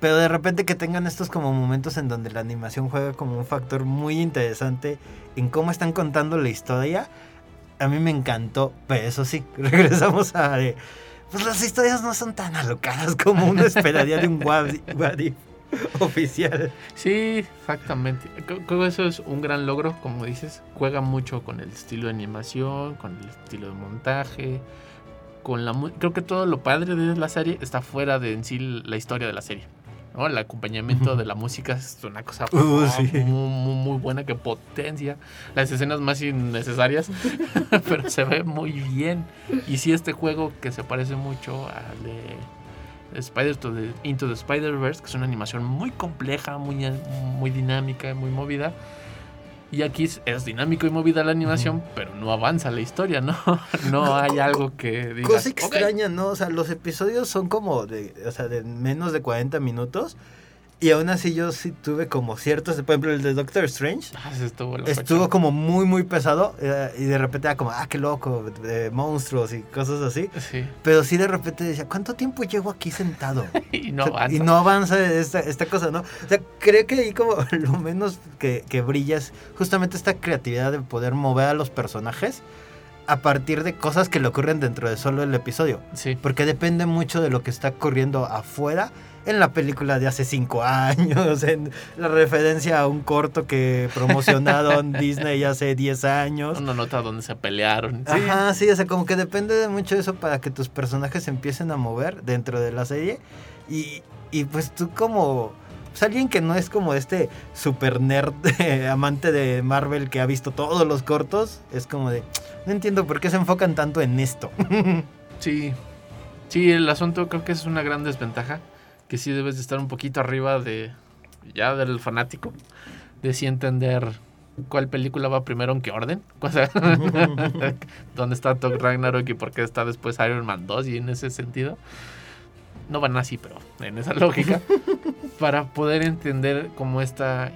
Pero de repente que tengan estos como momentos en donde la animación juega como un factor muy interesante en cómo están contando la historia. a mí me encantó, pero eso sí, [LAUGHS] regresamos a... de, pues las historias no son tan alocadas como uno esperaría de un [LAUGHS] If oficial. Sí, exactamente. Creo que eso es un gran logro, como dices. Juega mucho con el estilo de animación, con el estilo de montaje, con la creo que todo lo padre de la serie está fuera de en sí la historia de la serie. ¿No? El acompañamiento de la música es una cosa Uh, sí. muy, muy, muy buena que potencia las escenas más innecesarias, [LAUGHS] pero se ve muy bien. Y sí, este juego que se parece mucho al de Spider to the- Into the Spider-Verse, que es una animación muy compleja, muy, muy dinámica, muy movida. Y aquí es, dinámico y movida la animación, pero no avanza la historia, ¿no? [LAUGHS] No hay algo que digas, Cosa extraña, ¿no? O sea, los episodios son como de, o sea, de menos de 40 minutos. Y aún así yo sí tuve como ciertos, por ejemplo, el de Doctor Strange. Ah, estuvo como muy, muy pesado. eh, y de repente era como, ah, qué loco, de monstruos y cosas así. Sí, Pero sí de repente decía, ¿cuánto tiempo llevo aquí sentado? [LAUGHS] y no O sea, avanza. Y no avanza esta, esta cosa, ¿no? O sea, creo que ahí como [LAUGHS] lo menos que, que brilla es justamente esta creatividad de poder mover a los personajes a partir de cosas que le ocurren dentro de solo el episodio. Sí, Porque depende mucho de lo que está ocurriendo afuera en la película de hace cinco años, en la referencia a un corto que promocionaron [LAUGHS] Disney hace 10 años. una nota donde se pelearon. Sí, Ajá, sí, o sea, como que depende de mucho eso para que tus personajes se empiecen a mover dentro de la serie. Y, y pues tú como... Pues alguien que no es como este super nerd eh, [LAUGHS] amante de Marvel que ha visto todos los cortos, es como de... No entiendo por qué se enfocan tanto en esto. [LAUGHS] sí. Sí, el asunto creo que es una gran desventaja. Que sí debes de estar un poquito arriba de ya del fanático. De sí entender cuál película va primero en qué orden. [LAUGHS] O sea, [LAUGHS] dónde está Thor Ragnarok y por qué está después Iron Man 2 y en ese sentido. No van así, pero en esa lógica. [LAUGHS] para poder entender cómo esta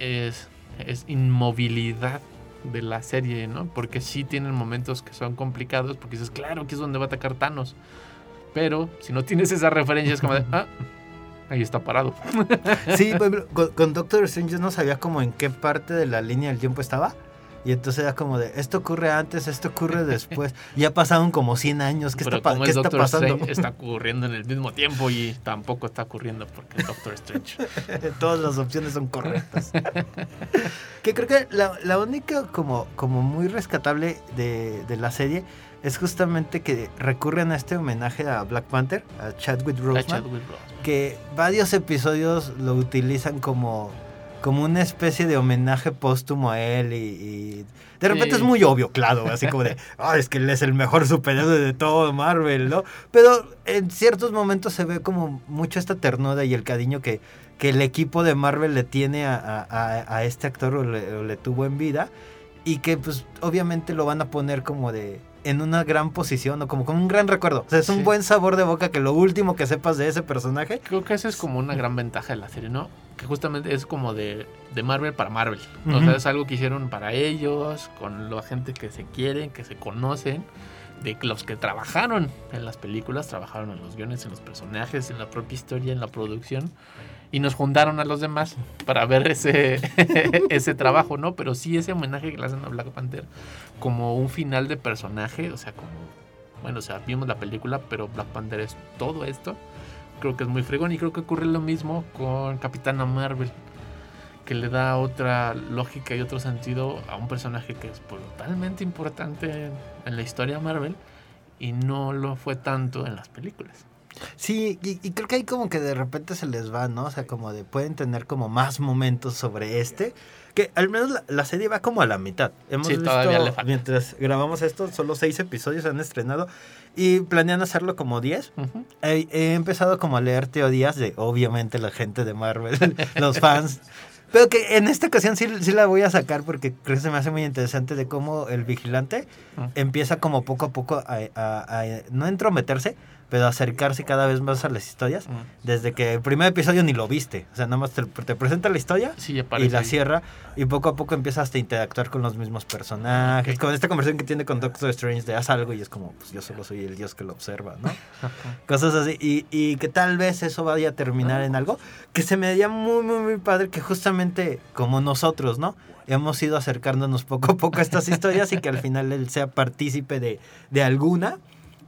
es, es inmovilidad de la serie, ¿no? Porque sí tienen momentos que son complicados, porque dices, claro, aquí es donde va a atacar Thanos. Pero si no tienes esa referencia, es como de, ah, ahí está parado. [LAUGHS] Sí, con, con Doctor Strange yo no sabía como en qué parte de la línea del tiempo estaba. Y entonces era como de, esto ocurre antes, esto ocurre después. [LAUGHS] Ya pasaron como 100 años. ¿Qué, Pero está, como ¿qué es está Doctor pasando? Strange, está [LAUGHS] ocurriendo en el mismo tiempo y tampoco está ocurriendo porque es Doctor Strange. Todas las opciones son correctas. que creo que la, la única como, como muy rescatable de, de la serie es justamente que recurren a este homenaje a Black Panther, a Chadwick Boseman. Chadwick Boseman. que varios episodios lo utilizan como, como una especie de homenaje póstumo a él y, y de repente Sí. es muy obvio, claro, así como de, [LAUGHS] "Ah, es que él es el mejor superhéroe de todo Marvel, ¿no? Pero en ciertos momentos se ve como mucho esta ternura y el cariño que, que el equipo de Marvel le tiene a- a este actor o le, o le tuvo en vida y que pues obviamente lo van a poner como de en una gran posición o como con un gran recuerdo. O sea, es un Sí. buen sabor de boca que lo último que sepas de ese personaje Creo que esa es como una gran ventaja de la serie, ¿no? Que justamente es como de, de Marvel para Marvel. O Ujú. sea, es algo que hicieron para ellos, con la gente que se quieren, que se conocen, de los que trabajaron en las películas, trabajaron en los guiones, en los personajes, en la propia historia, en la producción. Y nos juntaron a los demás para ver ese, [LAUGHS] ese trabajo, ¿no? Pero sí ese homenaje que le hacen a Black Panther como un final de personaje, o sea, como, bueno, o sea, vimos la película, pero Black Panther es todo esto creo que es muy fregón y creo que ocurre lo mismo con Capitana Marvel que le da otra lógica y otro sentido a un personaje que es totalmente importante en, la historia Marvel y no lo fue tanto en las películas. Sí, y, y creo que ahí como que de repente se les va, ¿no? O sea, como de pueden tener como más momentos sobre este. Que al menos la, la serie va como a la mitad. Hemos Sí, visto, todavía le falta. mientras grabamos esto, solo seis episodios han estrenado y planean hacerlo como 10. Ujú. He, he empezado como a leer teorías de, obviamente, la gente de Marvel, [LAUGHS] los fans. Pero que en esta ocasión sí, sí la voy a sacar porque creo que se me hace muy interesante de cómo el vigilante empieza como poco a poco a, a- a no entrometerse, pero acercarse cada vez más a las historias. Desde que el primer episodio ni lo viste. O sea, nada más te, te presenta la historia Sí, y la ahí. cierra. Y poco a poco empiezas a interactuar con los mismos personajes. Ok. Con esta conversación que tiene con Doctor Strange de haz algo y es como, pues yo solo soy el dios que lo observa, ¿no? Cosas así. Y, y que tal vez eso vaya a terminar en algo que se me haría muy, muy, muy padre. Que justamente como nosotros, ¿no? Hemos ido acercándonos poco a poco a estas historias y que al final él sea partícipe de, de alguna.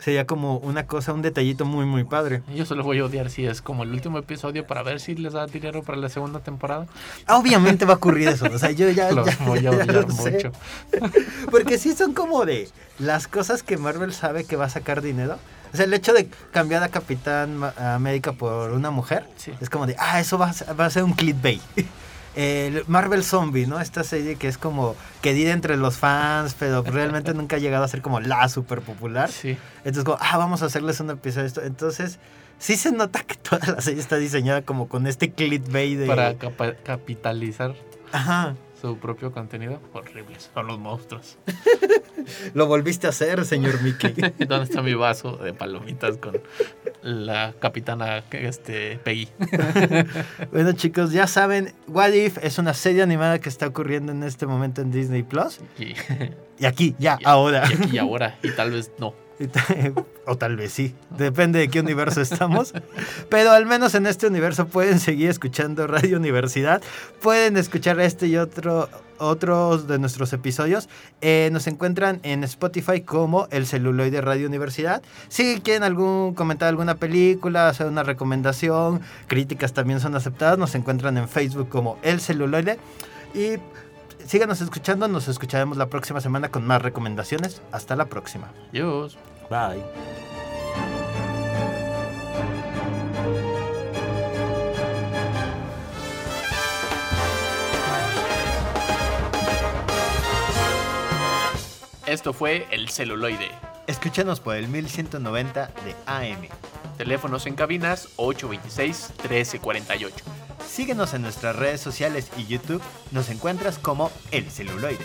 Sería como una cosa, un detallito muy, muy padre. Yo solo voy a odiar si es como el último episodio para ver si les da dinero para la segunda temporada. Obviamente va a ocurrir eso. O sea, yo ya, [LAUGHS] Los ya- voy a ya odiar lo mucho. [LAUGHS] Porque sí son como de las cosas que Marvel sabe que va a sacar dinero. O sea, el hecho de cambiar a Capitán América por una mujer Sí. es como de, ah, eso va a ser, va a ser un clickbait. [LAUGHS] El Marvel Zombie, ¿no? Esta serie que es como querida entre los fans, pero realmente nunca ha llegado a ser como la super popular. Sí. Entonces, como, ah, vamos a hacerles un episodio de esto. Entonces, sí se nota que toda la serie está diseñada como con este clickbait de. Para capitalizar Ajá. Su propio contenido. Horribles. Son los monstruos. [LAUGHS] Lo volviste a hacer, señor Mickey. [LAUGHS] ¿Dónde está mi vaso de palomitas con la capitana este, Peggy? [LAUGHS] Bueno chicos, ya saben, What If es una serie animada que está ocurriendo en este momento en Disney Plus. Y, Y aquí, ya, y- ahora. y aquí y ahora. Y tal vez no. [LAUGHS] o tal vez sí, depende de qué universo estamos. Pero al menos en este universo pueden seguir escuchando Radio Universidad. Pueden escuchar este y otro, otros de nuestros episodios. Eh, nos encuentran en Spotify como El Celuloide Radio Universidad. Si quieren algún comentar alguna película, hacer una recomendación, críticas también son aceptadas. Nos encuentran en Facebook como El Celuloide. Y síganos escuchando, nos escucharemos la próxima semana con más recomendaciones. Hasta la próxima. Dios. Bye. Esto fue El Celuloide. Escúchanos por el 1190 de AM. Teléfonos en cabinas 826-1348. Síguenos en nuestras redes sociales y YouTube. Nos encuentras como El Celuloide.